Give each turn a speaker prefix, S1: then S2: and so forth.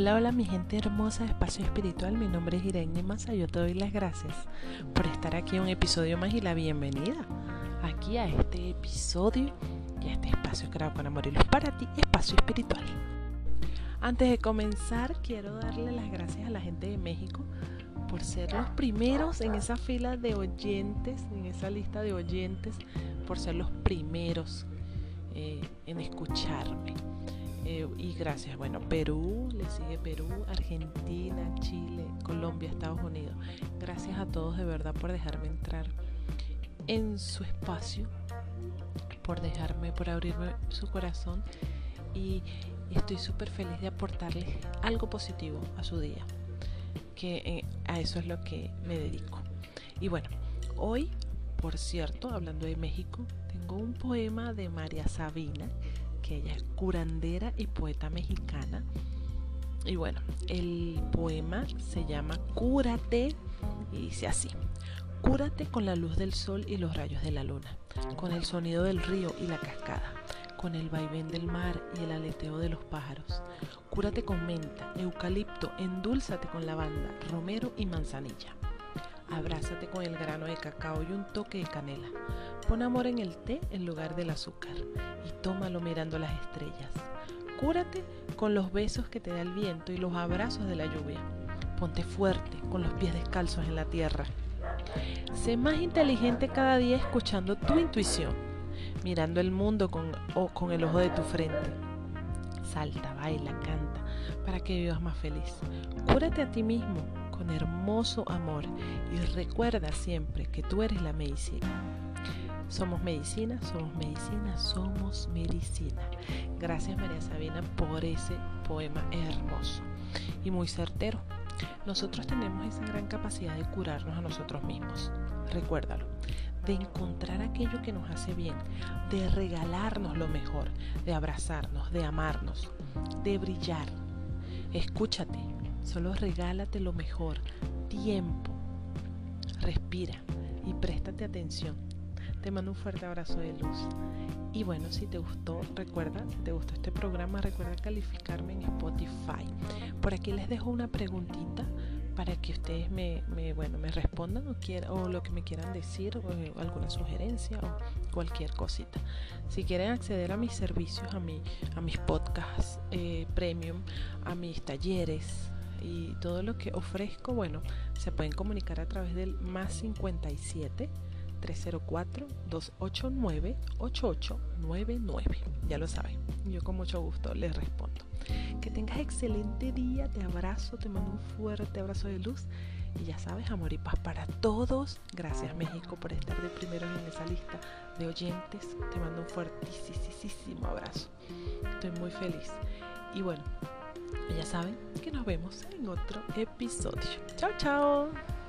S1: Hola, hola mi gente hermosa de Espacio Espiritual, mi nombre es Irene Massa, yo te doy las gracias por estar aquí en un episodio más y la bienvenida aquí a este episodio y a este espacio creado con amor y luz para ti, Espacio Espiritual. Antes de comenzar, quiero darle las gracias a la gente de México por ser los primeros en esa fila de oyentes, en esa lista de oyentes, por ser los primeros eh, en escucharme. Y gracias, bueno, Perú, le sigue Perú, Argentina, Chile, Colombia, Estados Unidos. Gracias a todos de verdad por dejarme entrar en su espacio, por dejarme, por abrirme su corazón y estoy súper feliz de aportarles algo positivo a su día, que eh, a eso es lo que me dedico. Y bueno, hoy, por cierto, hablando de México, tengo un poema de María Sabina ella es curandera y poeta mexicana. Y bueno, el poema se llama Cúrate y dice así. Cúrate con la luz del sol y los rayos de la luna, con el sonido del río y la cascada, con el vaivén del mar y el aleteo de los pájaros. Cúrate con menta, eucalipto, endúlzate con lavanda, romero y manzanilla. Abrázate con el grano de cacao y un toque de canela. Pon amor en el té en lugar del azúcar y tómalo mirando las estrellas. Cúrate con los besos que te da el viento y los abrazos de la lluvia. Ponte fuerte con los pies descalzos en la tierra. Sé más inteligente cada día escuchando tu intuición, mirando el mundo con, con el ojo de tu frente. Salta, baila, canta, para que vivas más feliz. Cúrate a ti mismo con hermoso amor y recuerda siempre que tú eres la medicina. Somos medicina, somos medicina, somos medicina. Gracias María Sabina por ese poema hermoso y muy certero. Nosotros tenemos esa gran capacidad de curarnos a nosotros mismos. Recuérdalo, de encontrar aquello que nos hace bien, de regalarnos lo mejor, de abrazarnos, de amarnos, de brillar. Escúchate, Solo regálate lo mejor, tiempo. Respira y préstate atención. Te mando un fuerte abrazo de luz. Y bueno, si te gustó, recuerda, si te gustó este programa, recuerda calificarme en Spotify. Por aquí les dejo una preguntita para que ustedes me, bueno, me respondan o, o lo que me quieran decir, o alguna sugerencia o cualquier cosita. Si quieren acceder a mis servicios, a, mi, a mis podcasts eh, premium, a mis talleres, y todo lo que ofrezco, bueno, se pueden comunicar a través del más 57 304 289 8899. Ya lo saben, yo con mucho gusto les respondo. Que tengas excelente día, te abrazo, te mando un fuerte abrazo de luz y ya sabes, amor y paz para todos. Gracias México por estar de primero en esa lista de oyentes. Te mando un fuertísimo abrazo. Estoy muy feliz. Y bueno, ya saben que nos vemos en otro episodio. Chao, chao.